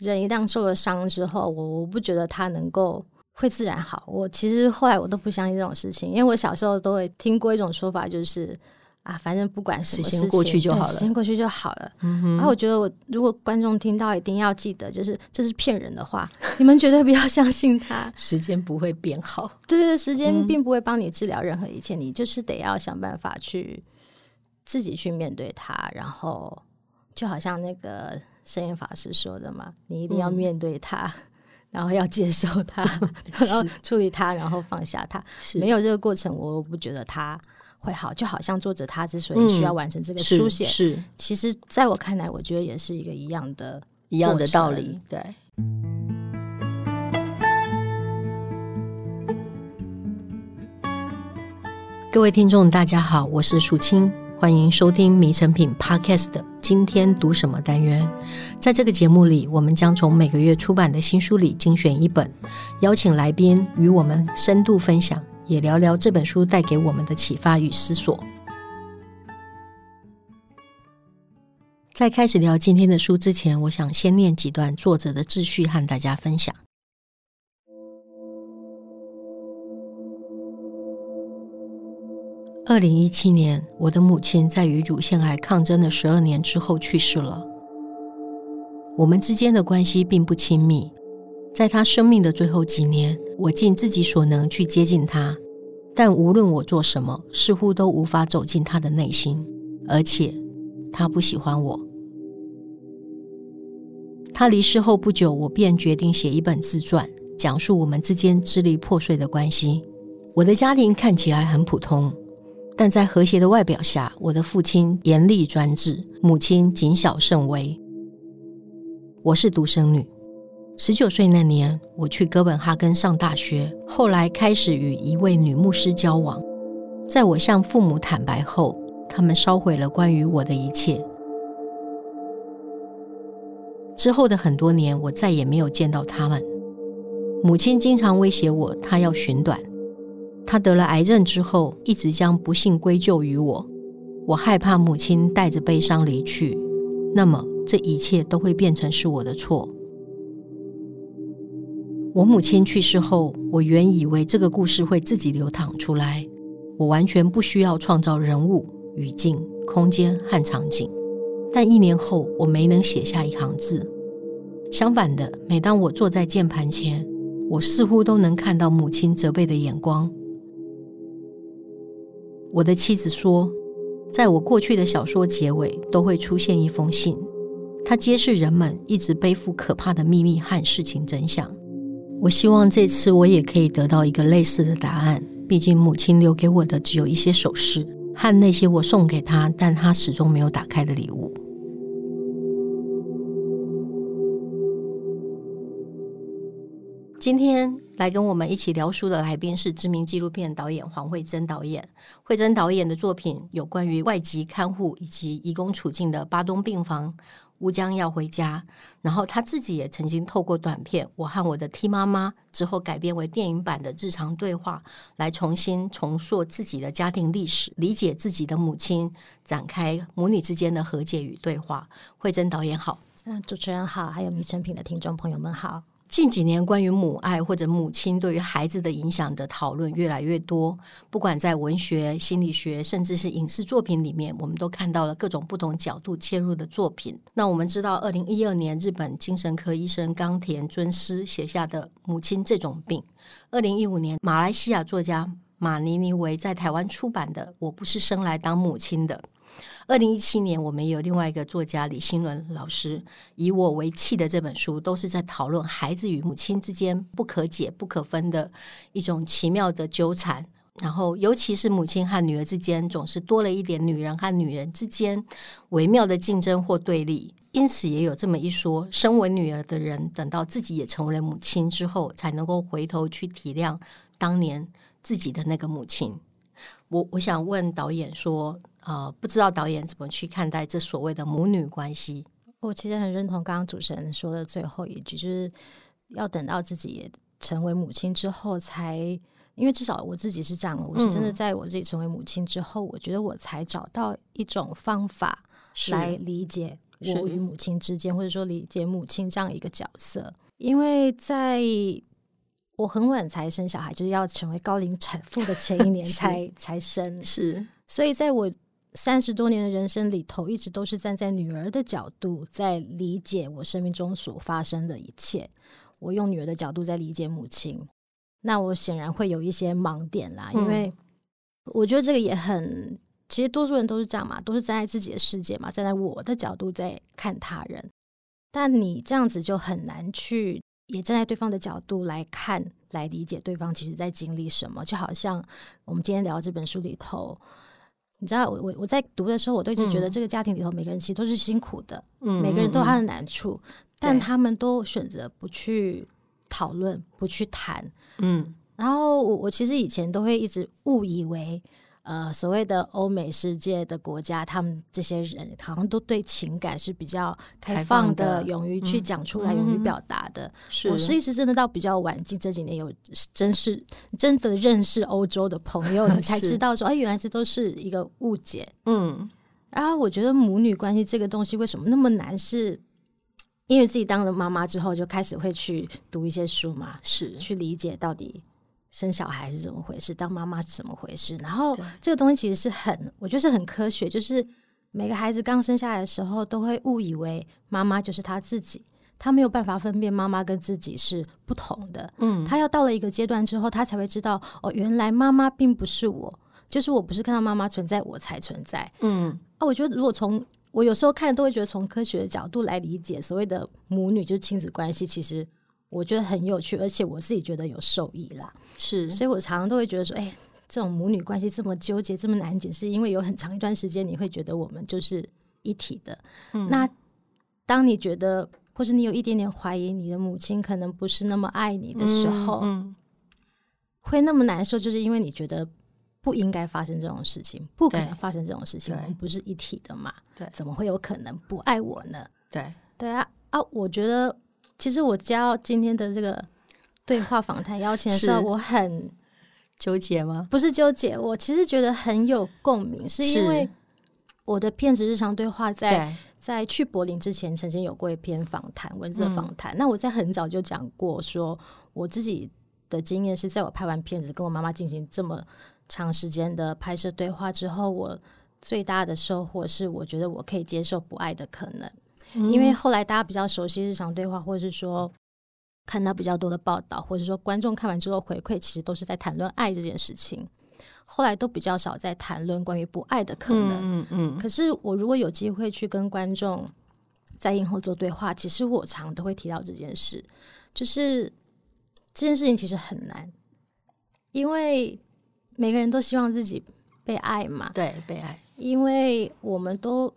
人一旦受了伤之后，我我不觉得他能够会自然好。我其实后来我都不相信这种事情，因为我小时候都会听过一种说法，就是。啊，反正不管什么事情，过去就好了，时间过去就好了。嗯哼。然后我觉得，我如果观众听到，一定要记得，就是这是骗人的话，你们绝对不要相信他。时间不会变好，对对，时间并不会帮你治疗任何一切，嗯，你就是得要想办法去自己去面对它。然后，就好像那个圣严法师说的嘛，你一定要面对它，嗯，然后要接受它，然后处理它，然后放下它。没有这个过程，我不觉得它。会好，就好像作者他之所以需要完成这个书写，嗯、是，是其实在我看来，我觉得也是一个一样的一样的道理。对，各位听众，大家好，我是淑清，欢迎收听《迷诚品》Podcast。今天读什么单元？在这个节目里，我们将从每个月出版的新书里精选一本，邀请来宾与我们深度分享。也聊聊这本书带给我们的启发与思索。在开始聊今天的书之前，我想先念几段作者的自序和大家分享。二零一七年，我的母亲在与乳腺癌抗争了十二年之后去世了。我们之间的关系并不亲密。在她生命的最后几年，我尽自己所能去接近她，但无论我做什么，似乎都无法走进她的内心，而且她不喜欢我。她离世后不久，我便决定写一本自传，讲述我们之间支离破碎的关系。我的家庭看起来很普通，但在和谐的外表下，我的父亲严厉专制，母亲谨小慎微。我是独生女。十九岁那年，我去哥本哈根上大学，后来开始与一位女牧师交往。在我向父母坦白后，他们烧毁了关于我的一切。之后的很多年，我再也没有见到他们。母亲经常威胁我，她要寻短。他得了癌症之后，一直将不幸归咎于我。我害怕母亲带着悲伤离去，那么这一切都会变成是我的错。我母亲去世后，我原以为这个故事会自己流淌出来，我完全不需要创造人物、语境、空间和场景。但一年后，我没能写下一行字。相反的，每当我坐在键盘前，我似乎都能看到母亲责备的眼光。我的妻子说，在我过去的小说结尾都会出现一封信，它揭示人们一直背负可怕的秘密和事情真相。我希望这次我也可以得到一个类似的答案。毕竟母亲留给我的只有一些首饰和那些我送给她，但她始终没有打开的礼物。今天来跟我们一起聊书的来宾是知名纪录片导演黄慧珍导演。慧珍导演的作品有关于外籍看护以及移工处境的《巴东病房》。乌江要回家，然后他自己也曾经透过短片《我和我的 T 妈妈》之后改编为电影版的日常对话，来重新重塑自己的家庭历史，理解自己的母亲，展开母女之间的和解与对话。慧珍导演好，嗯，主持人好，还有迷成品的听众朋友们好。近几年，关于母爱或者母亲对于孩子的影响的讨论越来越多。不管在文学、心理学，甚至是影视作品里面，我们都看到了各种不同角度切入的作品。那我们知道，二零一二年日本精神科医生冈田尊司写下的《母亲这种病》；二零一五年，马来西亚作家马尼尼维在台湾出版的《我不是生来当母亲的》。二零一七年，我们有另外一个作家李欣伦老师以我为契的这本书，都是在讨论孩子与母亲之间不可解、不可分的一种奇妙的纠缠。然后，尤其是母亲和女儿之间，总是多了一点女人和女人之间微妙的竞争或对立。因此，也有这么一说：身为女儿的人，等到自己也成为了母亲之后，才能够回头去体谅当年自己的那个母亲。我我想问导演说。呃，不知道导演怎么去看待这所谓的母女关系？我其实很认同刚刚主持人说的最后一句，就是要等到自己也成为母亲之后才，因为至少我自己是这样的，我是真的在我自己成为母亲之后，嗯、我觉得我才找到一种方法来理解我与母亲之间，或者说理解母亲这样一个角色。因为在我很晚才生小孩，就是要成为高龄产妇的前一年 才才生，是，所以在我三十多年的人生里头，一直都是站在女儿的角度在理解我生命中所发生的一切。我用女儿的角度在理解母亲，那我显然会有一些盲点啦，因为我觉得这个也很，其实多数人都是这样嘛，都是站在自己的世界嘛，站在我的角度在看他人。但你这样子就很难去，也站在对方的角度来看，来理解对方其实在经历什么。就好像我们今天聊这本书里头，你知道，我我我在读的时候，我都一直觉得这个家庭里头每个人其实都是辛苦的，嗯，每个人都有他的难处，嗯，但他们都选择不去讨论，不去谈，嗯。然后我我其实以前都会一直误以为。呃，所谓的欧美世界的国家，他们这些人好像都对情感是比较开放的，放的勇于去讲出来，嗯、勇于表达的。是我是一直真的到比较晚近这几年有真是真的认识欧洲的朋友，你才知道说，哎，原来这都是一个误解。嗯，然后我觉得母女关系这个东西为什么那么难？是因为自己当了妈妈之后，就开始会去读一些书嘛，是去理解到底。生小孩是怎么回事？当妈妈是怎么回事？然后这个东西其实是很，我觉得是很科学。就是每个孩子刚生下来的时候，都会误以为妈妈就是他自己，他没有办法分辨妈妈跟自己是不同的。嗯，他要到了一个阶段之后，他才会知道哦，原来妈妈并不是我，就是我不是看到妈妈存在我才存在。嗯，啊，我觉得如果从我有时候看，都会觉得从科学的角度来理解所谓的母女就是亲子关系，其实。我觉得很有趣，而且我自己觉得有受益啦。是，所以我常常都会觉得说，哎，这种母女关系这么纠结，这么难解是，因为有很长一段时间你会觉得我们就是一体的。嗯，那当你觉得，或是你有一点点怀疑，你的母亲可能不是那么爱你的时候，嗯，嗯，会那么难受，就是因为你觉得不应该发生这种事情，不可能发生这种事情，我们不是一体的嘛？对，怎么会有可能不爱我呢？对，对啊，啊，我觉得。其实我教今天的这个对话访谈邀请的时候，我很纠结吗？不是纠结，我其实觉得很有共鸣，是因为我的片子日常对话在在去柏林之前曾经有过一篇访谈，文字访谈。嗯、那我在很早就讲过，说我自己的经验是在我拍完片子跟我妈妈进行这么长时间的拍摄对话之后，我最大的收获是，我觉得我可以接受不爱的可能。因为后来大家比较熟悉日常对话，或者是说看到比较多的报道，或者说观众看完之后回馈，其实都是在谈论爱这件事情。后来都比较少在谈论关于不爱的可能。嗯嗯。可是我如果有机会去跟观众在映后做对话，其实我常都会提到这件事，就是这件事情其实很难，因为每个人都希望自己被爱嘛。对，被爱。因为我们都。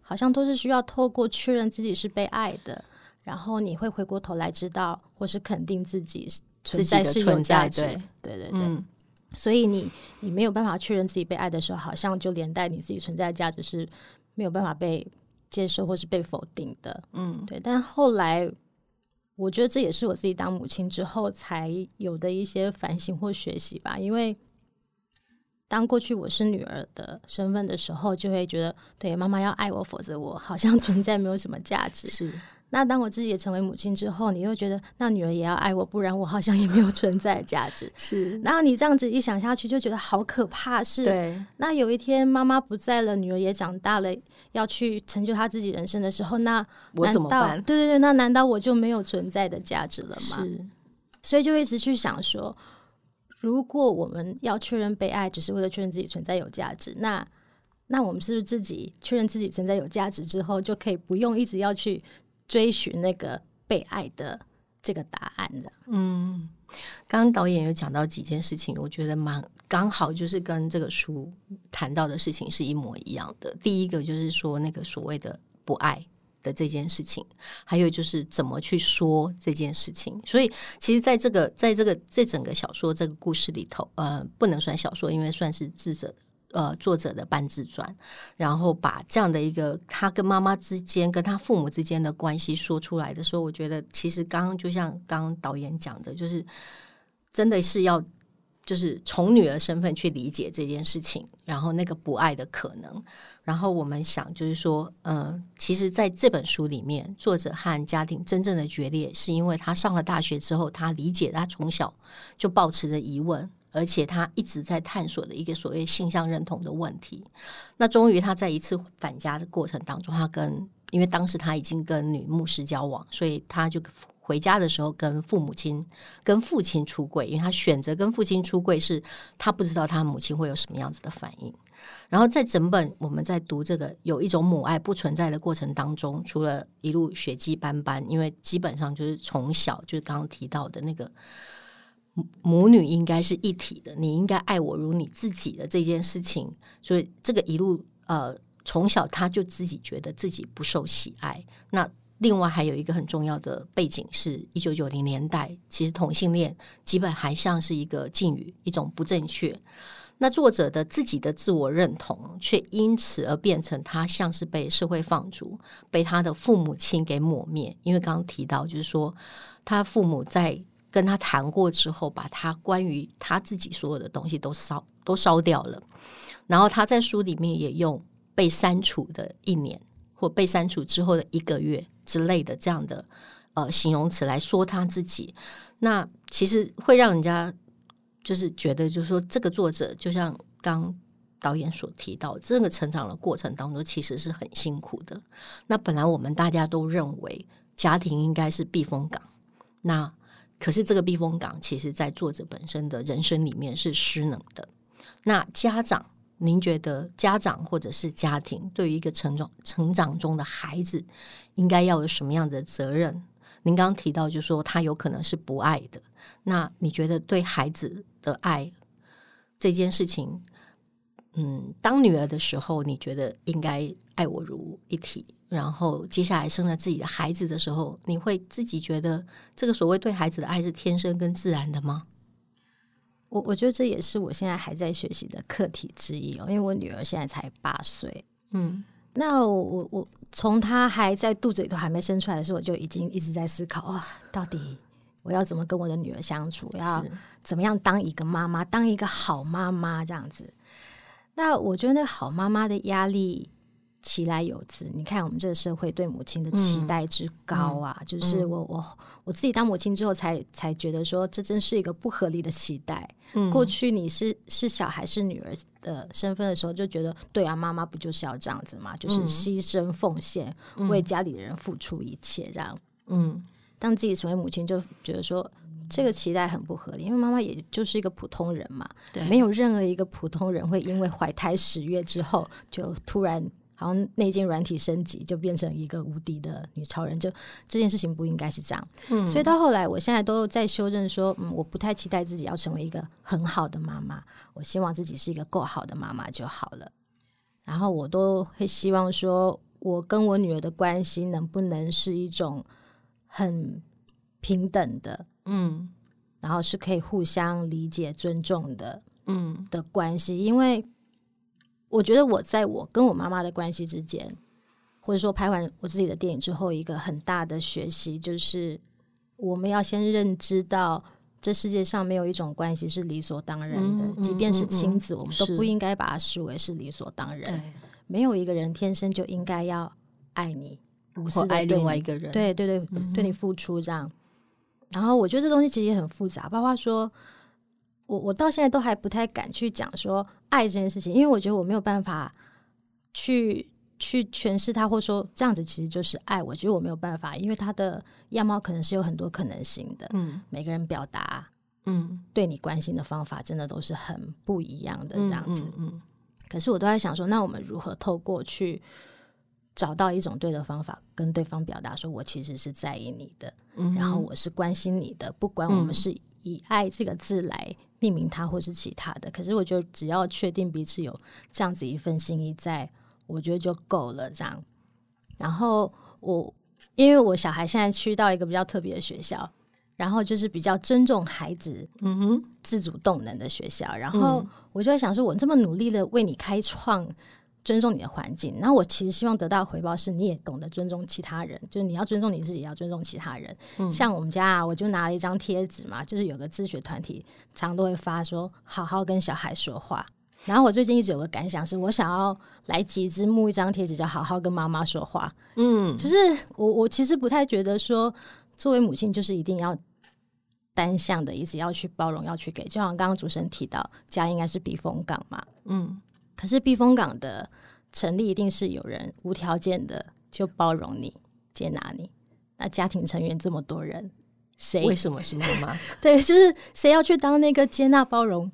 好像都是需要透过确认自己是被爱的，然后你会回过头来知道，或是肯定自己存在是有价值。对对对所以你你没有办法确认自己被爱的时候，好像就连带你自己存在的价值是没有办法被接受或是被否定的。嗯，对。但后来，我觉得这也是我自己当母亲之后才有的一些反省或学习吧，因为。当过去我是女儿的身份的时候，就会觉得对妈妈要爱我，否则我好像 存在没有什么价值。是。那当我自己也成为母亲之后，你又觉得那女儿也要爱我，不然我好像也没有 存在价值。是。然后你这样子一想下去，就觉得好可怕。是。对。那有一天妈妈不在了，女儿也长大了，要去成就她自己人生的时候，那我怎么办？对对对，那难道我就没有存在的价值了吗？是。所以就一直去想说。如果我们要确认被爱，只是为了确认自己存在有价值，那那我们是不是自己确认自己存在有价值之后，就可以不用一直要去追寻那个被爱的这个答案的？嗯，刚刚导演有讲到几件事情，我觉得蛮刚好，就是跟这个书谈到的事情是一模一样的。第一个就是说那个所谓的不爱。的这件事情，还有就是怎么去说这件事情。所以，其实，在这个，在这个这整个小说这个故事里头，呃，不能算小说，因为算是智者呃作者的半自传。然后，把这样的一个他跟妈妈之间、跟他父母之间的关系说出来的时候，我觉得其实刚刚就像刚刚导演讲的，就是真的是要就是从女儿身份去理解这件事情，然后那个不爱的可能，然后我们想就是说，嗯、其实在这本书里面，作者和家庭真正的决裂，是因为他上了大学之后，他理解他从小就抱持着疑问，而且他一直在探索的一个所谓性向认同的问题。那终于他在一次返家的过程当中，他跟因为当时他已经跟女牧师交往，所以他就。回家的时候，跟父母亲、跟父亲出柜，因为他选择跟父亲出柜，是他不知道他母亲会有什么样子的反应。然后在整本我们在读这个有一种母爱不存在的过程当中，除了一路血迹斑斑，因为基本上就是从小就是刚刚提到的那个母女应该是一体的，你应该爱我如你自己的这件事情，所以这个一路呃从小他就自己觉得自己不受喜爱，那。另外还有一个很重要的背景是，一九九零年代，其实同性恋基本还像是一个禁语，一种不正确。那作者的自己的自我认同，却因此而变成他像是被社会放逐，被他的父母亲给抹灭。因为刚刚提到，就是说他父母在跟他谈过之后，把他关于他自己所有的东西都烧都烧掉了。然后他在书里面也用被删除的一年，或被删除之后的一个月。之类的这样的呃形容词来说他自己，那其实会让人家就是觉得，就是说这个作者就像刚导演所提到，这个成长的过程当中其实是很辛苦的。那本来我们大家都认为家庭应该是避风港，那可是这个避风港其实在作者本身的人生里面是失能的。那家长。您觉得家长或者是家庭对于一个成长成长中的孩子，应该要有什么样的责任？您刚刚提到，就是说他有可能是不爱的。那你觉得对孩子的爱这件事情，嗯，当女儿的时候，你觉得应该爱我如一体？然后接下来生了自己的孩子的时候，你会自己觉得这个所谓对孩子的爱是天生跟自然的吗？我我觉得这也是我现在还在学习的课题之一哦，因为我女儿现在才八岁，嗯，那我我从她还在肚子里头还没生出来的时候，我就已经一直在思考哇，到底我要怎么跟我的女儿相处，要怎么样当一个妈妈，当一个好妈妈这样子。那我觉得那好妈妈的压力。其来有自，你看我们这个社会对母亲的期待之高啊，嗯、就是我我我自己当母亲之后才，才才觉得说，这真是一个不合理的期待。嗯、过去你是是小孩是女儿的身份的时候，就觉得对啊，妈妈不就是要这样子嘛，就是牺牲奉献，嗯、为家里的人付出一切这样。嗯，当自己成为母亲，就觉得说这个期待很不合理，因为妈妈也就是一个普通人嘛，对，没有任何一个普通人会因为怀胎十月之后就突然。好像内建软体升级就变成一个无敌的女超人，就这件事情不应该是这样。嗯，所以到后来，我现在都在修正说，嗯，我不太期待自己要成为一个很好的妈妈，我希望自己是一个够好的妈妈就好了。然后我都会希望说，我跟我女儿的关系能不能是一种很平等的，嗯，然后是可以互相理解、尊重的，嗯的关系，因为。我觉得我在我跟我妈妈的关系之间，或者说拍完我自己的电影之后，一个很大的学习就是，我们要先认知到，这世界上没有一种关系是理所当然的，嗯、即便是亲子，嗯嗯、我们都不应该把它视为是理所当然。没有一个人天生就应该要爱你，无私的爱另外一个人，对对对，嗯、对你付出这样。然后我觉得这东西其实也很复杂，包括说。我我到现在都还不太敢去讲说爱这件事情，因为我觉得我没有办法去去诠释它，或者说这样子其实就是爱。我觉得我没有办法，因为他的样貌可能是有很多可能性的。嗯，每个人表达嗯对你关心的方法，真的都是很不一样的这样子。嗯，嗯，嗯，可是我都在想说，那我们如何透过去找到一种对的方法，跟对方表达说我其实是在意你的，嗯，然后我是关心你的，不管我们是以爱这个字来。命名他或是其他的，可是我觉得只要确定彼此有这样子一份心意在，在我觉得就够了。这样，然后我因为我小孩现在去到一个比较特别的学校，然后就是比较尊重孩子嗯哼自主动能的学校，然后我就在想说，我这么努力的为你开创尊重你的环境。那我其实希望得到的回报是，你也懂得尊重其他人，就是你要尊重你自己，也要尊重其他人。嗯、像我们家啊，我就拿了一张贴纸嘛，就是有个自学团体常都会发说，好好跟小孩说话。然后我最近一直有个感想，是我想要来集资募一张贴纸，叫“好好跟妈妈说话”。嗯，就是我我其实不太觉得说，作为母亲就是一定要单向的，一直要去包容，要去给。就像刚刚主持人提到，家应该是避风港嘛。嗯，可是避风港的成立，一定是有人无条件的就包容你、接纳你。那家庭成员这么多人，谁为什么是妈妈？对，就是谁要去当那个接纳包容？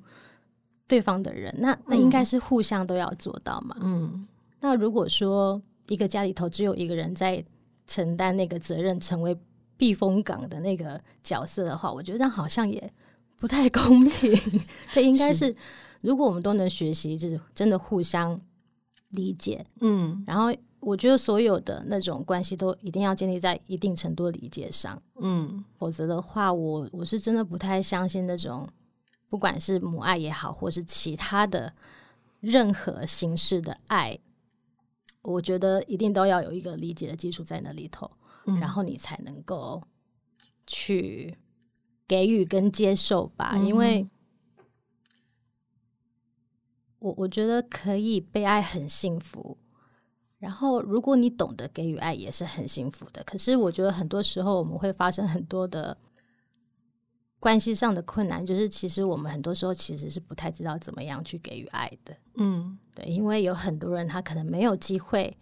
对方的人，那那应该是互相都要做到嘛。嗯，那如果说一个家里头只有一个人在承担那个责任，成为避风港的那个角色的话，我觉得好像也不太公平。这应该是，如果我们都能学习，就是真的互相理解。嗯，然后我觉得所有的那种关系都一定要建立在一定程度的理解上。嗯，否则的话，我我是真的不太相信那种。不管是母爱也好，或是其他的任何形式的爱，我觉得一定都要有一个理解的基础在那里头，嗯、然后你才能够去给予跟接受吧。嗯、因为我我觉得可以被爱很幸福，然后如果你懂得给予爱也是很幸福的。可是我觉得很多时候我们会发生很多的。关系上的困难，就是其实我们很多时候其实是不太知道怎么样去给予爱的。嗯，对，因为有很多人他可能没有机会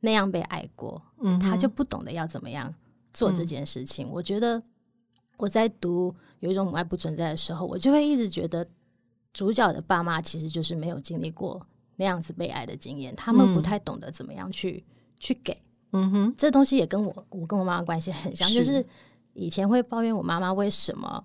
那样被爱过，嗯，他就不懂得要怎么样做这件事情。嗯，我觉得我在读有一种母爱不存在的时候，我就会一直觉得主角的爸妈其实就是没有经历过那样子被爱的经验，他们不太懂得怎么样去去给。嗯哼，这东西也跟我我跟我妈妈关系很像，是就是以前会抱怨我妈妈为什么。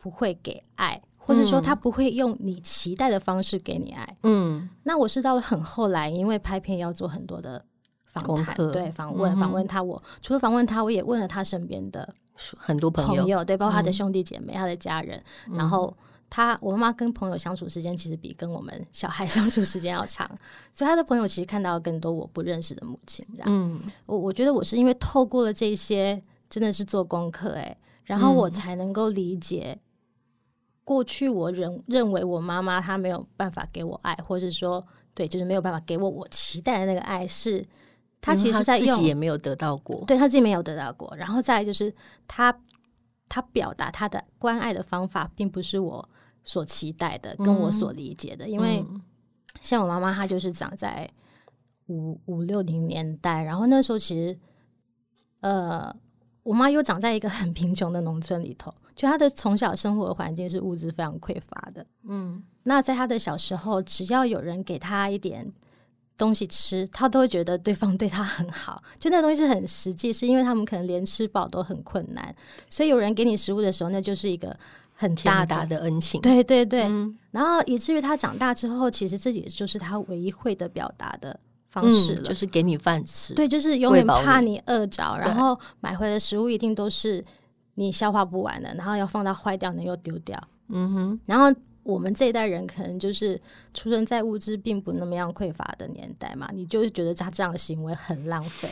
不会给爱，或者说她不会用你期待的方式给你爱。嗯，那我是到了很后来，因为拍片要做很多的访谈，对，访问，访问他我。我除了访问他，我也问了他身边的很多朋友，对，包括他的兄弟姐妹、嗯、他的家人。然后他，我妈妈跟朋友相处时间其实比跟我们小孩相处时间要长，所以他的朋友其实看到更多我不认识的母亲。这样，嗯，我我觉得我是因为透过了这些，真的是做功课，哎，然后我才能够理解。过去我认认为我妈妈她没有办法给我爱，或者说对，就是没有办法给我我期待的那个爱，是他其实在自己也没有得到过，对他自己没有得到过。然后再来就是他，他表达他的关爱的方法，并不是我所期待的，跟我所理解的。嗯、因为像我妈妈，她就是长在五五六零年代，然后那时候其实呃，我妈又长在一个很贫穷的农村里头。就她的从小生活环境是物质非常匮乏的，嗯，那在她的小时候，只要有人给她一点东西吃，她都会觉得对方对她很好。就那东西是很实际，是因为他们可能连吃饱都很困难，所以有人给你食物的时候，那就是一个很大的，大的恩情。对对对，嗯，然后以至于他长大之后，其实这也就是他唯一会的表达的方式了，嗯，就是给你饭吃。对，就是永远怕你饿着，然后买回来的食物一定都是。你消化不完的，然后要放到坏掉呢，又丢掉。嗯哼。然后我们这一代人可能就是出生在物质并不那么样匮乏的年代嘛，你就是觉得他这样的行为很浪费。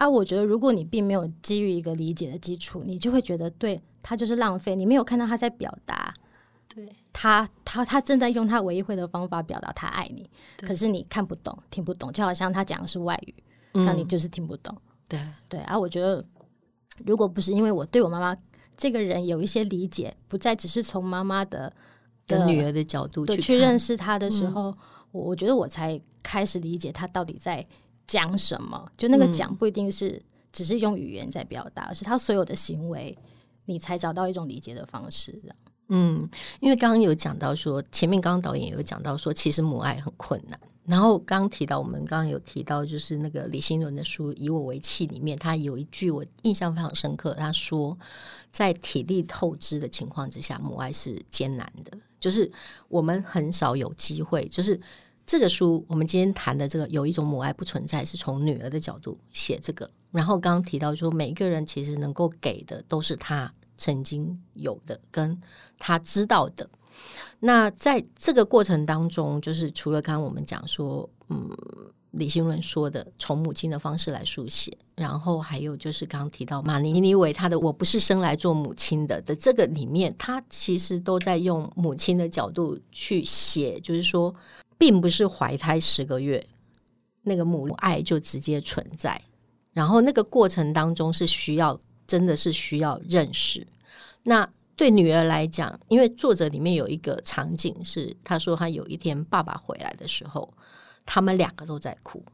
啊，我觉得如果你并没有基于一个理解的基础，你就会觉得对他就是浪费。你没有看到他在表达，对他他他正在用他唯一会的方法表达他爱你，可是你看不懂、听不懂，就好像他讲的是外语，那、嗯、你就是听不懂。对对啊，我觉得。如果不是因为我对我妈妈这个人有一些理解，不再只是从妈妈的跟女儿的角度去去认识她的时候，我、嗯、我觉得我才开始理解她到底在讲什么。就那个讲不一定是只是用语言在表达，而是他所有的行为，你才找到一种理解的方式。嗯，因为刚刚有讲到说，前面刚刚导演有讲到说，其实母爱很困难。然后刚刚提到，我们刚刚有提到，就是那个李新伦的书《以我为器》里面，他有一句我印象非常深刻。他说，在体力透支的情况之下，母爱是艰难的。就是我们很少有机会，就是这个书，我们今天谈的这个有一种母爱不存在，是从女儿的角度写这个。然后刚刚提到说，每一个人其实能够给的都是他曾经有的，跟他知道的。那在这个过程当中，就是除了刚刚我们讲说，嗯，李新伦说的从母亲的方式来书写，然后还有就是刚刚提到马尼尼维他的“我不是生来做母亲的”的这个里面，他其实都在用母亲的角度去写，就是说，并不是怀胎十个月那个母爱就直接存在，然后那个过程当中是需要，真的是需要认识那。对女儿来讲，因为作者里面有一个场景是，他说他有一天爸爸回来的时候，他们两个都在哭。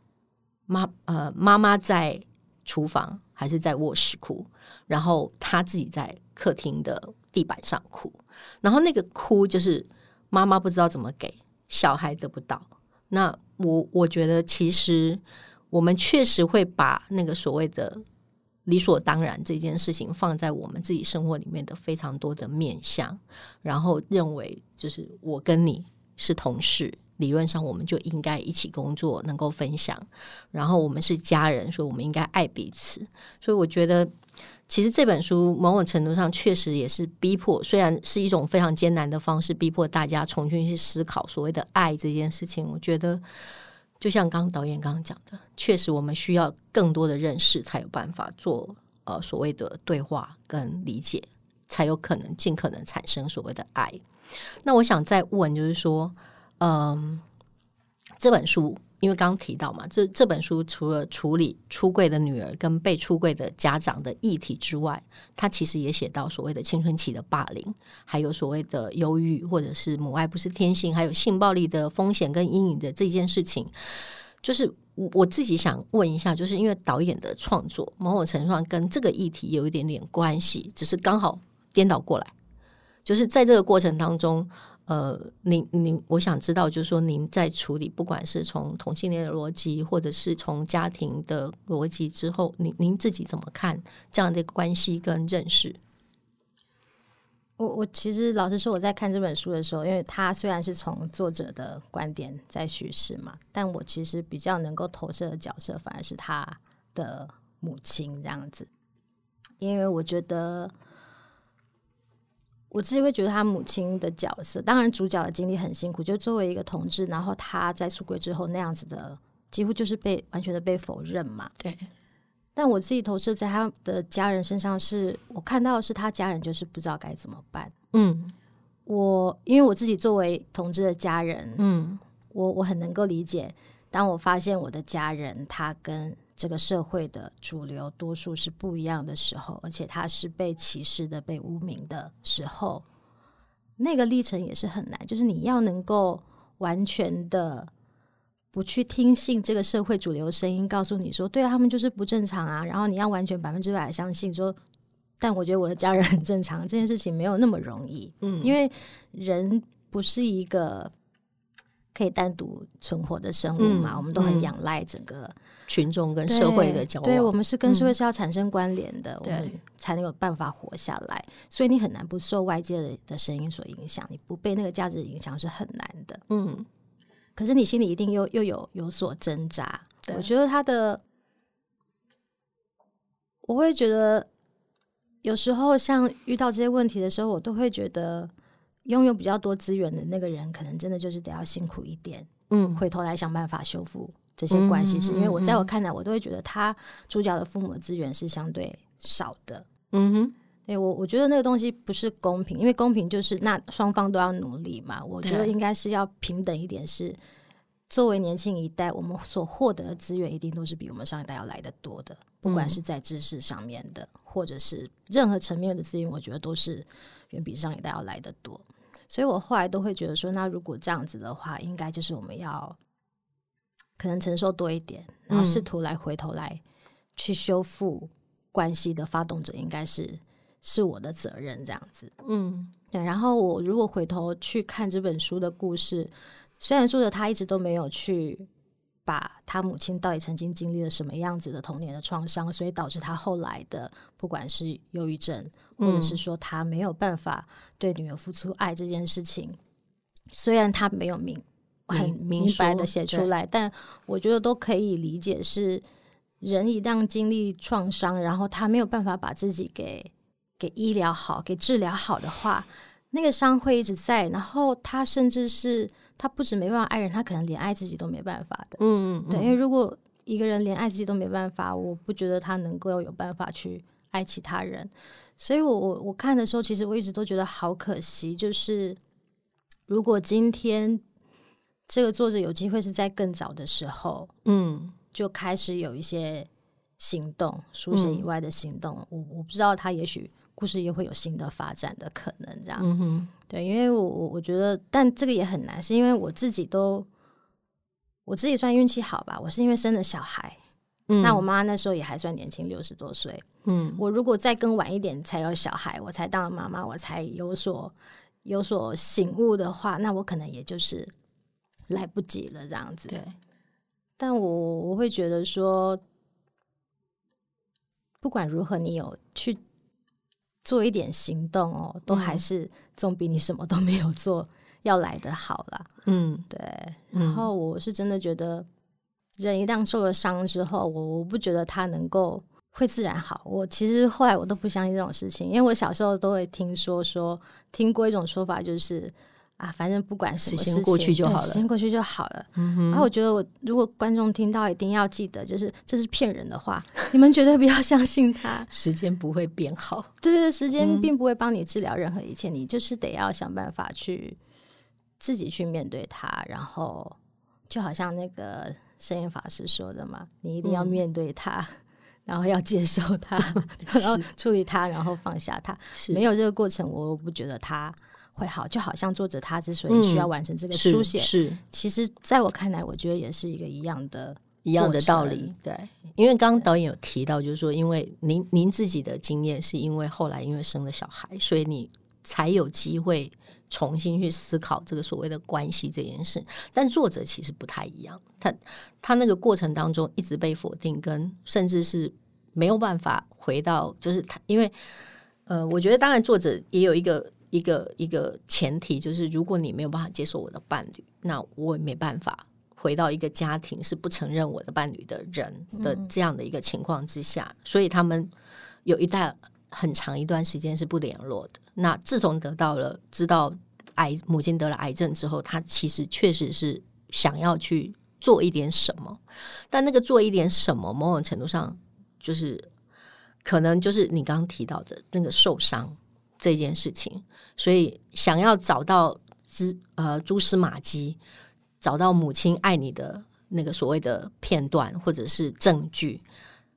妈呃，妈妈在厨房还是在卧室哭，然后他自己在客厅的地板上哭。然后那个哭就是妈妈不知道怎么给，小孩得不到。那我我觉得其实我们确实会把那个所谓的。理所当然这件事情放在我们自己生活里面的非常多的面向，然后认为就是我跟你是同事，理论上我们就应该一起工作，能够分享，然后我们是家人，所以我们应该爱彼此。所以我觉得，其实这本书某种程度上确实也是逼迫，虽然是一种非常艰难的方式，逼迫大家重新去思考所谓的爱这件事情。我觉得。就像刚导演刚刚讲的，确实我们需要更多的认识，才有办法做呃所谓的对话跟理解，才有可能尽可能产生所谓的爱。那我想再问，就是说，嗯、这本书。因为刚刚提到嘛，这这本书除了处理出柜的女儿跟被出柜的家长的议题之外，它其实也写到所谓的青春期的霸凌，还有所谓的忧郁，或者是母爱不是天性，还有性暴力的风险跟阴影的这件事情。就是我自己想问一下，就是因为导演的创作某种程度上跟这个议题有一点点关系，只是刚好颠倒过来，就是在这个过程当中。呃，您您，我想知道，就是说，您在处理，不管是从同性恋的逻辑，或者是从家庭的逻辑之后，您您自己怎么看这样的关系跟认识？我我其实老实说，我在看这本书的时候，因为他虽然是从作者的观点在叙事嘛，但我其实比较能够投射的角色，反而是他的母亲这样子，因为我觉得。我自己会觉得他母亲的角色，当然主角的经历很辛苦，就作为一个同志，然后他在出轨之后那样子的，几乎就是被完全的被否认嘛。对。但我自己投射在他的家人身上是，是我看到的是他家人就是不知道该怎么办。嗯。我因为我自己作为同志的家人，嗯，我我很能够理解，当我发现我的家人他跟。这个社会的主流多数是不一样的时候，而且他是被歧视的、被污名的时候，那个历程也是很难。就是你要能够完全的不去听信这个社会主流声音，告诉你说，对啊，他们就是不正常啊。然后你要完全百分之百相信说，但我觉得我的家人很正常，这件事情没有那么容易。嗯，因为人不是一个。可以单独存活的生物嘛？嗯、我们都很仰赖整个群众跟社会的交往。对，我们是跟社会是要产生关联的，嗯、我们才能有办法活下来。所以你很难不受外界的的声音所影响，你不被那个价值影响是很难的。嗯，可是你心里一定又又有有所挣扎。我觉得他的，我会觉得有时候像遇到这些问题的时候，我都会觉得。拥有比较多资源的那个人，可能真的就是得要辛苦一点，嗯，回头来想办法修复这些关系，是因为我在我看来，我都会觉得他主角的父母的资源是相对少的，嗯哼，对我我觉得那个东西不是公平，因为公平就是那双方都要努力嘛，我觉得应该是要平等一点，是作为年轻一代，我们所获得的资源一定都是比我们上一代要来的多的，不管是在知识上面的，或者是任何层面的资源，我觉得都是远比上一代要来的多。所以我后来都会觉得说，那如果这样子的话，应该就是我们要可能承受多一点，然后试图来回头来去修复关系的发动者，应该是是我的责任这样子。嗯，对。然后我如果回头去看这本书的故事，虽然说的他一直都没有去。把他母亲到底曾经经历了什么样子的童年的创伤，所以导致他后来的不管是忧郁症，或者是说他没有办法对女儿付出爱这件事情，嗯、虽然他没有明很明白的写出来，但我觉得都可以理解，是人一旦经历创伤，然后他没有办法把自己给给医疗好、给治疗好的话，那个伤会一直在，然后他甚至是他不止没办法爱人，他可能连爱自己都没办法的。嗯，嗯，对，因为如果一个人连爱自己都没办法，我不觉得他能够有办法去爱其他人。所以我我我看的时候，其实我一直都觉得好可惜，就是如果今天这个作者有机会是在更早的时候，嗯，就开始有一些行动，书写以外的行动，嗯、我我不知道他也许。故事也会有新的发展的可能，这样，嗯哼，对，因为我我我觉得，但这个也很难，是因为我自己都，我自己算运气好吧，我是因为生了小孩，嗯，那我妈那时候也还算年轻，六十多岁，嗯，我如果再更晚一点才有小孩，我才当了妈妈，我才有所有所醒悟的话，那我可能也就是来不及了，这样子，对，但我我会觉得说，不管如何，你有去。做一点行动哦，都还是总比你什么都没有做要来的好啦。嗯，对。然后我是真的觉得，人一旦受了伤之后，我我不觉得他能够会自然好。我其实后来我都不相信这种事情，因为我小时候都会听说说听过一种说法，就是。啊，反正不管什么事情，过去就好了，时间过去就好了。然后我觉得，我如果观众听到，一定要记得，就是这是骗人的话，你们绝对不要相信他。时间不会变好，对对对，时间并不会帮你治疗任何一切，嗯，你就是得要想办法去自己去面对它。然后，就好像那个圣严法师说的嘛，你一定要面对它，嗯，然后要接受它，然后处理它，然后放下它。没有这个过程，我不觉得它。会好，就好像作者他之所以需要完成这个书写，嗯、是，是其实在我看来，我觉得也是一个一样的一样的道理。对，因为刚刚导演有提到，就是说，因为您您自己的经验是因为后来因为生了小孩，所以你才有机会重新去思考这个所谓的关系这件事。但作者其实不太一样，他他那个过程当中一直被否定，跟甚至是没有办法回到，就是他因为呃，我觉得当然作者也有一个。一个一个前提就是，如果你没有办法接受我的伴侣，那我也没办法回到一个家庭是不承认我的伴侣的人的这样的一个情况之下，嗯、所以他们有一段很长一段时间是不联络的。那自从得到了知道癌母亲得了癌症之后，他其实确实是想要去做一点什么，但那个做一点什么，某种程度上就是可能就是你刚刚提到的那个受伤。这件事情，所以想要找到蛛呃蛛丝马迹，找到母亲爱你的那个所谓的片段或者是证据，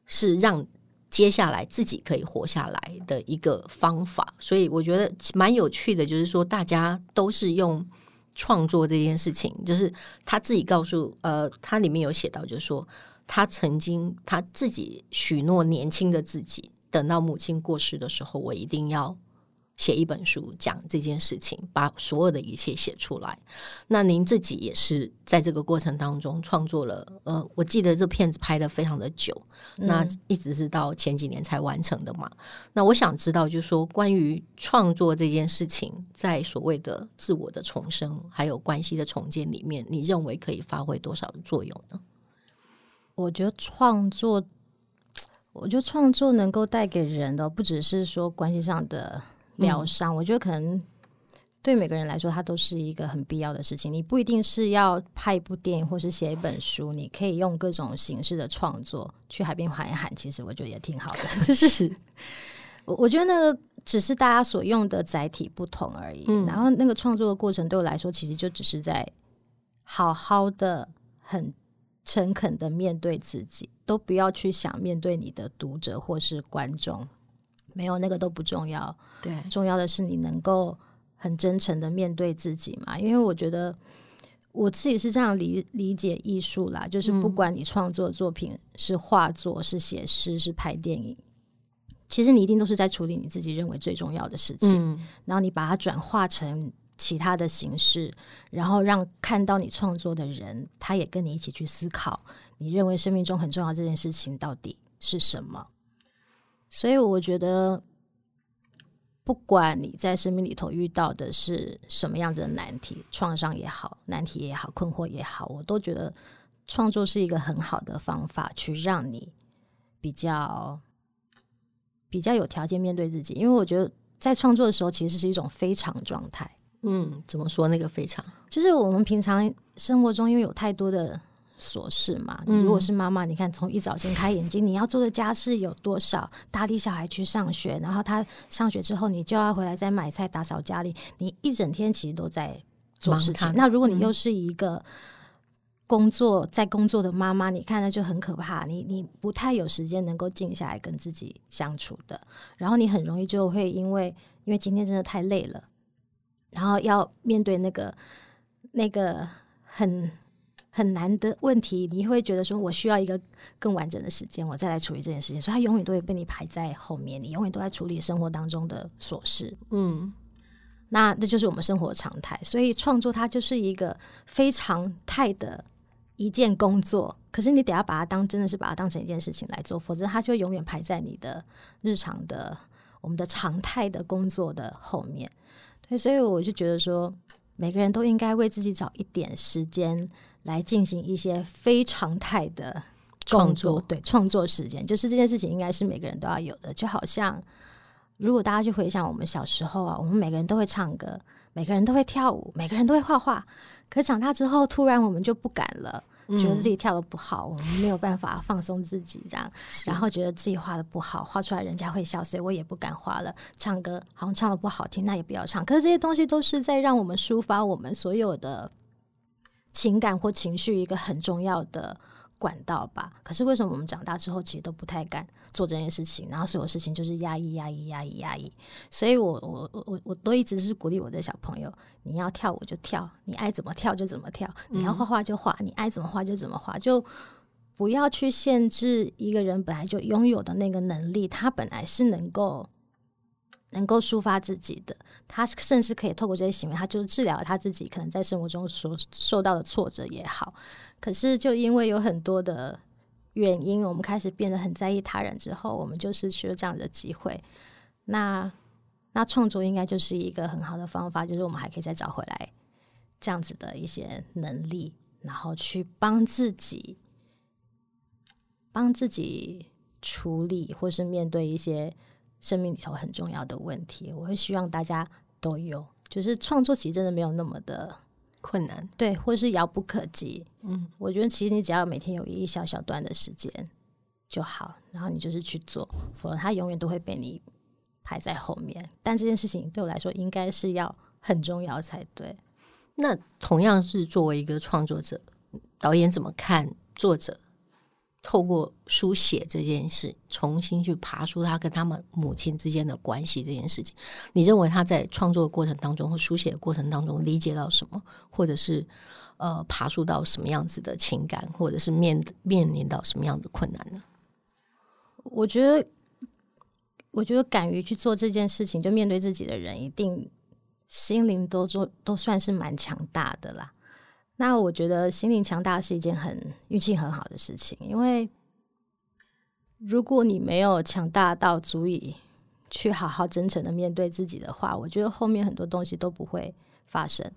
是让接下来自己可以活下来的一个方法。所以我觉得蛮有趣的，就是说大家都是用创作这件事情，就是他自己告诉呃，他里面有写到，就是说他曾经他自己许诺年轻的自己，等到母亲过世的时候，我一定要。写一本书讲这件事情，把所有的一切写出来。那您自己也是在这个过程当中创作了，呃，我记得这片子拍得非常的久，嗯，那一直是到前几年才完成的嘛。那我想知道，就是说关于创作这件事情，在所谓的自我的重生还有关系的重建里面，你认为可以发挥多少的作用呢？我觉得创作，我觉得创作能够带给人的，不只是说关系上的。疗伤，我觉得可能对每个人来说，它都是一个很必要的事情。你不一定是要拍一部电影，或是写一本书，你可以用各种形式的创作去海边喊一喊。其实我觉得也挺好的，就 是我我觉得那个只是大家所用的载体不同而已。嗯。然后那个创作的过程对我来说，其实就只是在好好的、很诚恳的面对自己，都不要去想面对你的读者或是观众。没有那个都不重要，对，重要的是你能够很真诚的面对自己嘛。因为我觉得我自己是这样理理解艺术啦，就是不管你创作作品是画作、是写诗、是拍电影，其实你一定都是在处理你自己认为最重要的事情，嗯，然后你把它转化成其他的形式，然后让看到你创作的人，他也跟你一起去思考，你认为生命中很重要这件事情到底是什么。所以我觉得，不管你在生命里头遇到的是什么样子的难题、创伤也好、难题也好、困惑也好，我都觉得创作是一个很好的方法，去让你比较比较有条件面对自己。因为我觉得在创作的时候，其实是一种非常状态。嗯，怎么说那个非常？就是我们平常生活中，因为有太多的琐事嘛。你如果是妈妈，你看从一早睁开眼睛，你要做的家事有多少？打理小孩去上学，然后他上学之后，你就要回来再买菜、打扫家里。你一整天其实都在做事情。那如果你又是一个工作在工作的妈妈，你看那就很可怕。你你不太有时间能够静下来跟自己相处的，然后你很容易就会因为因为今天真的太累了，然后要面对那个那个很很难的问题，你会觉得说我需要一个更完整的时间，我再来处理这件事情。所以它永远都会被你排在后面，你永远都在处理生活当中的琐事。嗯，那这就是我们生活的常态。所以创作它就是一个非常态的。一件工作，可是你得要把它当真的是把它当成一件事情来做，否则它就会永远排在你的日常的我们的常态的工作的后面。对，所以我就觉得说，每个人都应该为自己找一点时间来进行一些非常态的创作。对，创作时间就是这件事情，应该是每个人都要有的。就好像如果大家去回想我们小时候啊，我们每个人都会唱歌，每个人都会跳舞，每个人都会画画。可长大之后，突然我们就不敢了，觉得自己跳的不好，我们没有办法放松自己，这样，然后觉得自己画的不好，画出来人家会笑，所以我也不敢画了。唱歌好像唱的不好听，那也不要唱。可是这些东西都是在让我们抒发我们所有的情感或情绪一个很重要的管道吧。可是为什么我们长大之后，其实都不太敢？做这件事情，然后所有事情就是压抑、压抑、压抑、压抑。所以我我我我都一直是鼓励我的小朋友：你要跳舞就跳，你爱怎么跳就怎么跳；你要画画就画，你爱怎么画就怎么画。就不要去限制一个人本来就拥有的那个能力，他本来是能够能够抒发自己的，他甚至可以透过这些行为，他就是治疗他自己可能在生活中所受到的挫折也好。可是就因为有很多的。原因，我们开始变得很在意他人之后，我们就失去了这样的机会。那那创作应该就是一个很好的方法，就是我们还可以再找回来这样子的一些能力，然后去帮自己帮自己处理或是面对一些生命里头很重要的问题。我会希望大家都有，就是创作其实真的没有那么的。困难对，或是遥不可及。嗯，我觉得其实你只要每天有一小小段的时间就好，然后你就是去做，否则它永远都会被你排在后面。但这件事情对我来说，应该是要很重要才对。那同样是作为一个创作者，导演怎么看作者？透过书写这件事，重新去爬出他跟他们母亲之间的关系这件事情，你认为他在创作过程当中或书写过程当中理解到什么，或者是呃爬出到什么样子的情感，或者是面面临到什么样的困难呢？我觉得，我觉得敢于去做这件事情，就面对自己的人，一定心灵都做都算是蛮强大的啦。那我觉得心灵强大是一件很运气很好的事情，因为如果你没有强大到足以去好好真诚的面对自己的话，我觉得后面很多东西都不会发生。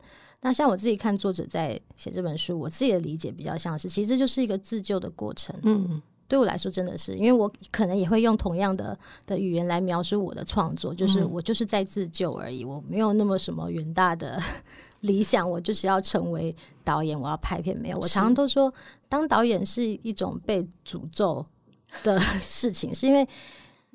那像我自己看作者在写这本书，我自己的理解比较像是，其实就是一个自救的过程。嗯，对我来说真的是，因为我可能也会用同样的的语言来描述我的创作，就是我就是在自救而已，我没有那么什么远大的。理想，我就是要成为导演，我要拍片。没有，我常常都说，当导演是一种被诅咒的 事情，是因为，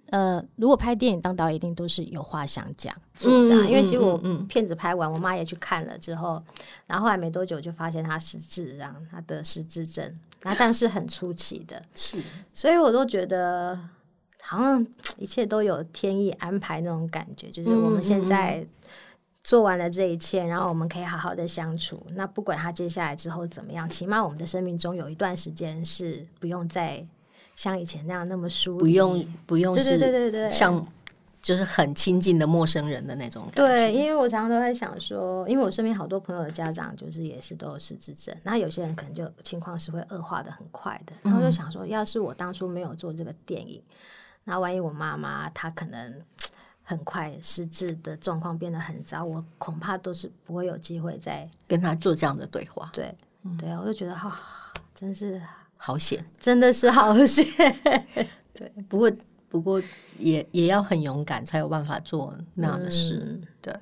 呃，如果拍电影当导演，一定都是有话想讲，是这样。因为其实我片子拍完，我妈也去看了之后，然后后来没多久就发现她失智，然后她得失智症，然后但是很出奇的，是，所以我都觉得好像 一切都有天意安排那种感觉，就是我们现在。做完了这一切，然后我们可以好好的相处。那不管他接下来之后怎么样，起码我们的生命中有一段时间是不用再像以前那样那么疏离，不用不用是，对对对对对，像就是很亲近的陌生人的那种感觉。对，因为我常常都在想说，因为我身边好多朋友的家长就是也是都有失智症，那有些人可能就情况是会恶化的很快的。然后就想说，要是我当初没有做这个电影，那万一我妈妈她可能。很快失智的状况变得很糟，我恐怕都是不会有机会再跟他做这样的对话。对，对啊，我就觉得哈、哦，真是好险，真的是好险。对，不过不过也也要很勇敢，才有办法做那样的事。嗯、对，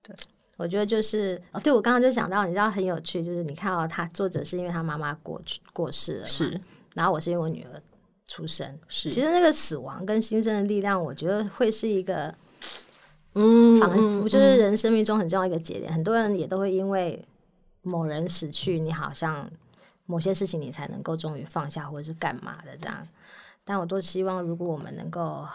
对，我觉得就是哦，对我刚刚就想到，你知道很有趣，就是你看到、哦、他作者是因为他妈妈过过世了，是，然后我是因为我女儿出生，是，其实那个死亡跟新生的力量，我觉得会是一个，嗯，仿佛就是人生命中很重要一个节点，嗯、很多人也都会因为某人死去，你好像某些事情你才能够终于放下，或者是干嘛的这样。但我都希望，如果我们能够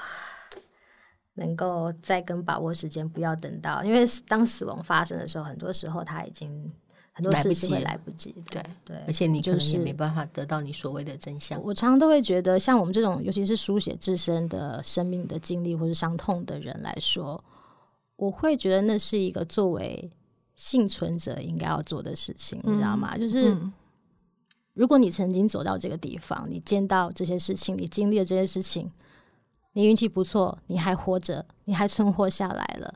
能够再跟把握时间，不要等到，因为当死亡发生的时候，很多时候他已经很多事情会来不及。对对，而且你可能也没办法得到你所谓的真相。我常常都会觉得，像我们这种，尤其是书写自身的生命的经历或者伤痛的人来说，我会觉得那是一个作为幸存者应该要做的事情，嗯、你知道吗？就是。嗯如果你曾经走到这个地方，你见到这些事情，你经历了这些事情，你运气不错，你还活着，你还存活下来了，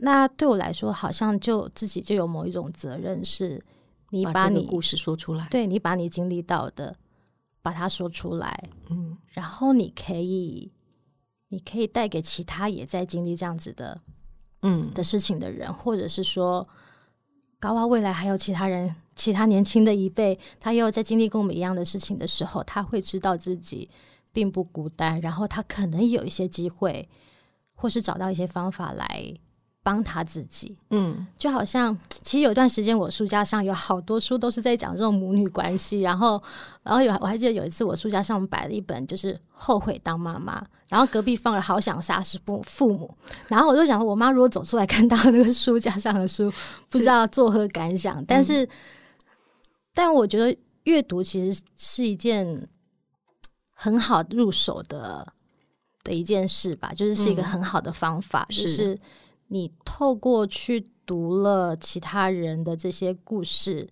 那对我来说，好像就自己就有某一种责任，是你把你把故事说出来，对，你把你经历到的把它说出来，嗯，然后你可以，你可以带给其他也在经历这样子的，嗯的事情的人，或者是说，搞不好未来还有其他人。其他年轻的一辈，他又在经历跟我们一样的事情的时候，他会知道自己并不孤单，然后他可能有一些机会，或是找到一些方法来帮他自己。嗯，就好像 其实有段时间，我书架上有好多书都是在讲这种母女关系，然后，然后有我还记得有一次，我书架上摆了一本就是《后悔当妈妈》，然后隔壁放了《好想杀死父父母》，然后我就想，我妈如果走出来看到那个书架上的书，不知道作何感想，但是。嗯但我觉得阅读其实是一件很好入手的的一件事吧，就是是一个很好的方法，嗯、就是你透过去读了其他人的这些故事，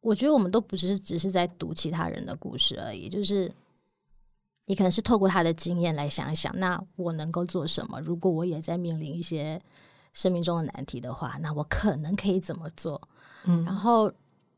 我觉得我们都不是只是在读其他人的故事而已，就是你可能是透过他的经验来想一想，那我能够做什么？如果我也在面临一些生命中的难题的话，那我可能可以怎么做？嗯，然后。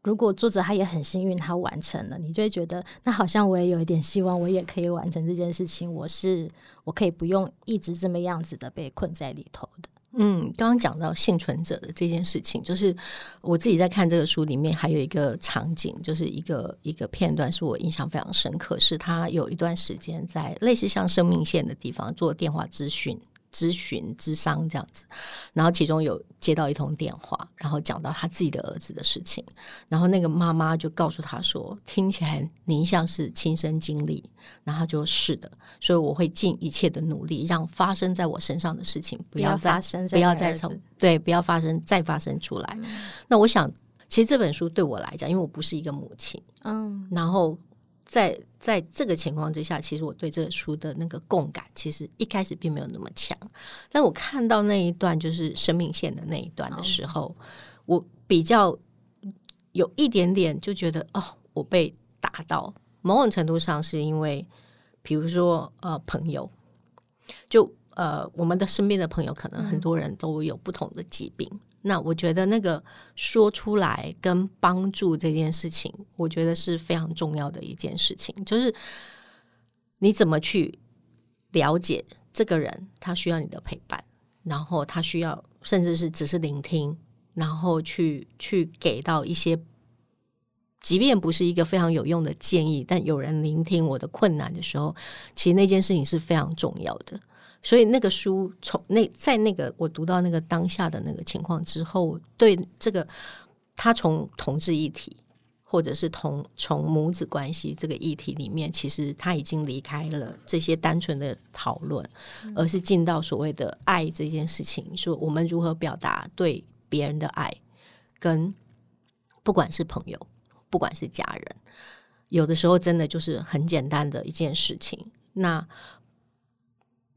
如果作者他也很幸运，他完成了，你就会觉得那好像我也有一点希望，我也可以完成这件事情。我是我可以不用一直这么样子的被困在里头的。嗯，刚刚讲到幸存者的这件事情，就是我自己在看这个书里面还有一个场景，就是一个一个片段是我印象非常深刻，是他有一段时间在类似像生命线的地方做电话咨询。咨询、咨商这样子，然后其中有接到一通电话，然后讲到他自己的儿子的事情，然后那个妈妈就告诉他说：“听起来您像是亲身经历。”然后他就：“是的，所以我会尽一切的努力，让发生在我身上的事情不要再不要再从对不要发生再发生出来。嗯”那我想，其实这本书对我来讲，因为我不是一个母亲，嗯，然后。在在这个情况之下，其实我对这个书的那个共感，其实一开始并没有那么强。但我看到那一段就是生命线的那一段的时候，我比较有一点点就觉得哦，我被打到。某种程度上是因为，比如说呃，朋友，就呃，我们的身边的朋友，可能很多人都有不同的疾病。嗯那我觉得那个说出来跟帮助这件事情，我觉得是非常重要的一件事情。就是你怎么去了解这个人，他需要你的陪伴，然后他需要甚至是只是聆听，然后去去给到一些，即便不是一个非常有用的建议，但有人聆听我的困难的时候，其实那件事情是非常重要的。所以那个书从那在那个我读到那个当下的那个情况之后，对这个他从同志议题，或者是同从母子关系这个议题里面，其实他已经离开了这些单纯的讨论，而是进到所谓的爱这件事情，说我们如何表达对别人的爱，跟不管是朋友，不管是家人，有的时候真的就是很简单的一件事情。那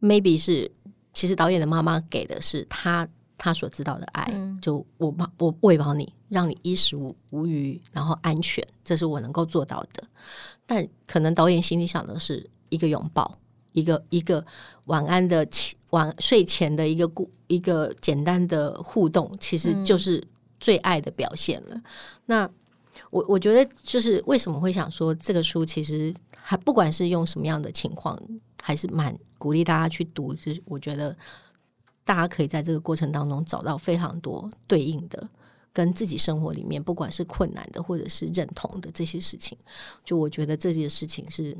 maybe 是，其实导演的妈妈给的是他他所知道的爱，嗯、就我我喂饱你，让你衣食无无余，然后安全，这是我能够做到的。但可能导演心里想的是一个拥抱，一个一个晚安的晚睡前的一个故一个简单的互动，其实就是最爱的表现了。嗯、那我我觉得就是为什么会想说这个书，其实还不管是用什么样的情况，还是蛮鼓励大家去读。就是我觉得大家可以在这个过程当中找到非常多对应的，跟自己生活里面不管是困难的或者是认同的这些事情。就我觉得这些事情是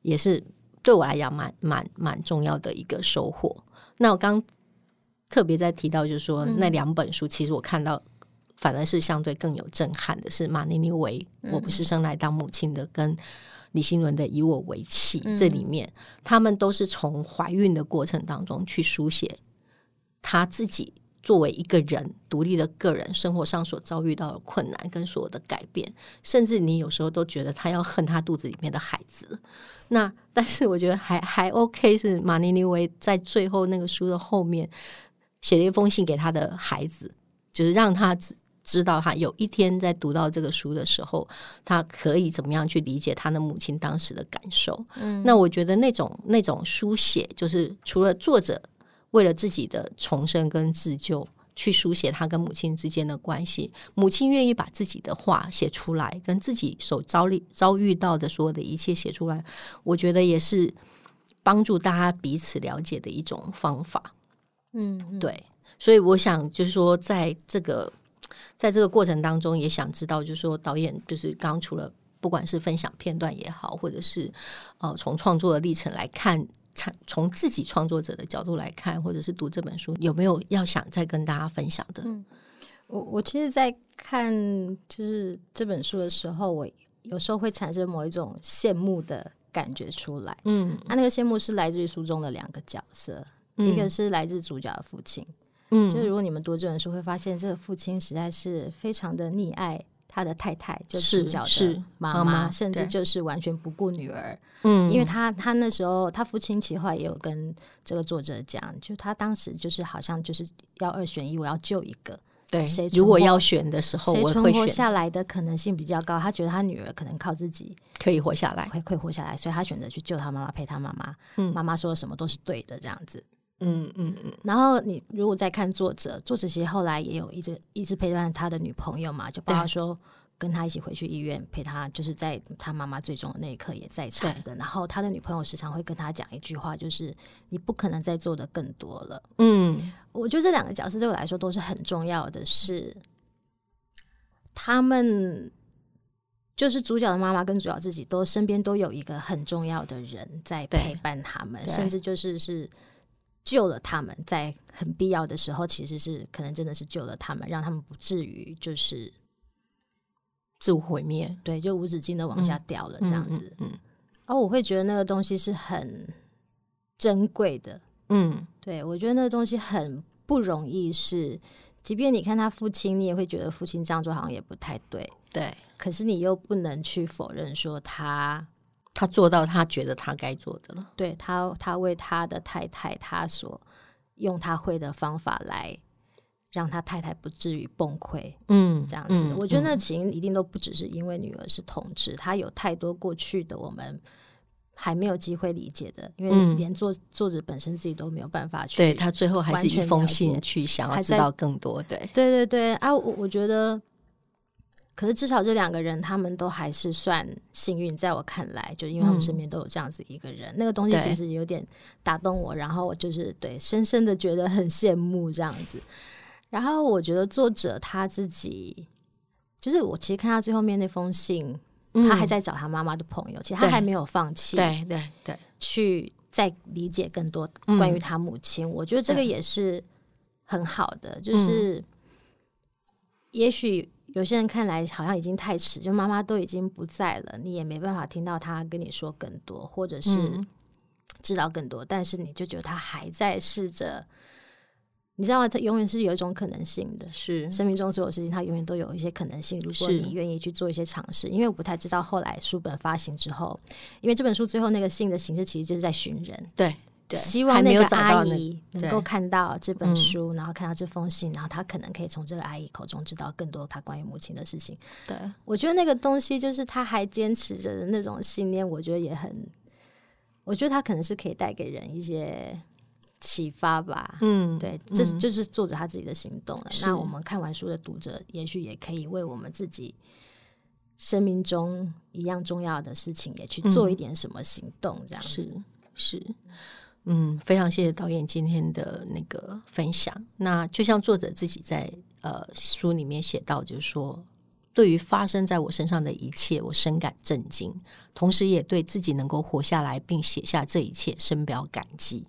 也是对我来讲蛮蛮蛮重要的一个收获。那我刚特别在提到，就是说那两本书，其实我看到。反而是相对更有震撼的是马尼尼维，我不是生来当母亲的，跟李新伦的以我为妻，这里面他们都是从怀孕的过程当中去书写他自己作为一个人独立的个人生活上所遭遇到的困难跟所有的改变，甚至你有时候都觉得他要恨他肚子里面的孩子。那但是我觉得还还 OK，是马尼尼维在最后那个书的后面写了一封信给他的孩子，就是让他。知道他有一天在读到这个书的时候，他可以怎么样去理解他的母亲当时的感受？嗯，那我觉得那种那种书写，就是除了作者为了自己的重生跟自救去书写他跟母亲之间的关系，母亲愿意把自己的话写出来，跟自己所遭遇遭遇到的所有的一切写出来，我觉得也是帮助大家彼此了解的一种方法。嗯，嗯，对，所以我想就是说，在这个。在这个过程当中，也想知道，就是说导演就是刚除了不管是分享片段也好，或者是呃从创作的历程来看，从从自己创作者的角度来看，或者是读这本书，有没有要想再跟大家分享的？嗯，我我其实，在看就是这本书的时候，我有时候会产生某一种羡慕的感觉出来。嗯，那那个羡慕是来自于书中的两个角色，嗯，一个是来自主角的父亲。嗯，就是如果你们读这本书，会发现这个父亲实在是非常的溺爱他的太太，就是主角的妈妈，甚至就是完全不顾女儿。嗯，因为他他那时候他父亲其实也有跟这个作者讲，就他当时就是好像就是要二选一，我要救一个。对，谁如果要选的时候，谁存活下来的可能性比较高？他觉得他女儿可能靠自己可以活下来，会会活下来，所以他选择去救他妈妈，陪他妈妈。嗯，妈妈说什么都是对的，这样子。嗯嗯嗯，然后你如果再看作者，作者其实后来也有一直一直陪伴他的女朋友嘛，就包括说跟他一起回去医院陪他，就是在他妈妈最终的那一刻也在场的。然后他的女朋友时常会跟他讲一句话，就是你不可能再做的更多了。嗯，我觉得这两个角色对我来说都是很重要的是，是他们就是主角的妈妈跟主角自己都身边都有一个很重要的人在陪伴他们，甚至就是是。救了他们，在很必要的时候，其实是可能真的是救了他们，让他们不至于就是自我毁灭，对，就无止境的往下掉了这样子。嗯，而、嗯嗯、我会觉得那个东西是很珍贵的。嗯，对，我觉得那个东西很不容易是，是即便你看他父亲，你也会觉得父亲这样做好像也不太对。对，可是你又不能去否认说他。他做到他觉得他该做的了。对他，他为他的太太，他所用他会的方法来让他太太不至于崩溃。嗯，这样子，嗯、我觉得那情一定都不只是因为女儿是同志，他、嗯、有太多过去的我们还没有机会理解的，因为连作作者本身自己都没有办法去。对他最后还是一封信去想要知道更多。对，对对对啊，我我觉得。可是至少这两个人，他们都还是算幸运，在我看来，就因为他们身边都有这样子一个人，嗯、那个东西其实有点打动我，然后我就是对深深的觉得很羡慕这样子。然后我觉得作者他自己，就是我其实看到最后面那封信，嗯、他还在找他妈妈的朋友，其实他还没有放弃，对对对，去再理解更多关于他母亲。嗯、我觉得这个也是很好的，就是也许。有些人看来好像已经太迟，就妈妈都已经不在了，你也没办法听到他跟你说更多，或者是知道更多。嗯、但是你就觉得他还在试着，你知道吗？他永远是有一种可能性的，是生命中所有事情，他永远都有一些可能性。如果你愿意去做一些尝试，因为我不太知道后来书本发行之后，因为这本书最后那个信的形式其实就是在寻人，对。希望那个阿姨能够看到这本书，然后看到这封信，然后她可能可以从这个阿姨口中知道更多她关于母亲的事情。对，我觉得那个东西就是她还坚持着的那种信念，我觉得也很，我觉得她可能是可以带给人一些启发吧。嗯，对，这是就是作者他自己的行动了。那我们看完书的读者，也许也可以为我们自己生命中一样重要的事情，也去做一点什么行动，这样子、嗯、是是。嗯，非常谢谢导演今天的那个分享。那就像作者自己在呃书里面写到，就是说，对于发生在我身上的一切，我深感震惊，同时也对自己能够活下来并写下这一切深表感激。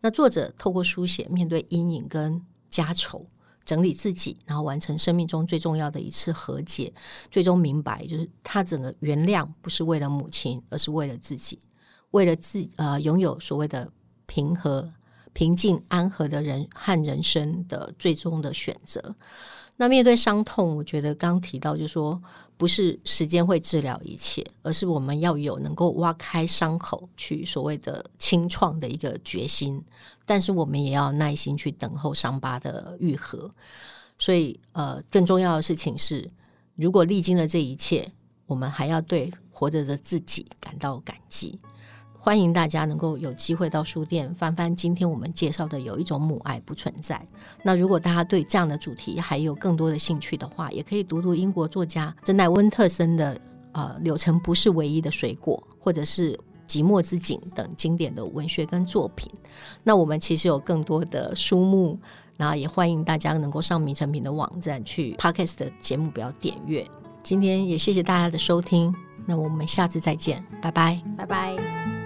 那作者透过书写，面对阴影跟家丑，整理自己，然后完成生命中最重要的一次和解，最终明白，就是他整个原谅不是为了母亲，而是为了自己，为了自呃拥有所谓的。平和、平静、安和的人和人生的最终的选择。那面对伤痛，我觉得刚提到就说，不是时间会治疗一切，而是我们要有能够挖开伤口去所谓的清创的一个决心。但是我们也要耐心去等候伤疤的愈合。所以，呃，更重要的事情是，如果历经了这一切，我们还要对活着的自己感到感激。欢迎大家能够有机会到书店翻翻今天我们介绍的《有一种母爱不存在》。那如果大家对这样的主题还有更多的兴趣的话，也可以读读英国作家珍奈温特森的呃《柳橙不是唯一的水果》，或者是《寂寞之景》等经典的文学跟作品。那我们其实有更多的书目，然后也欢迎大家能够上名成品的网站去 Podcast 的节目表点阅。今天也谢谢大家的收听，那我们下次再见，拜拜，拜拜。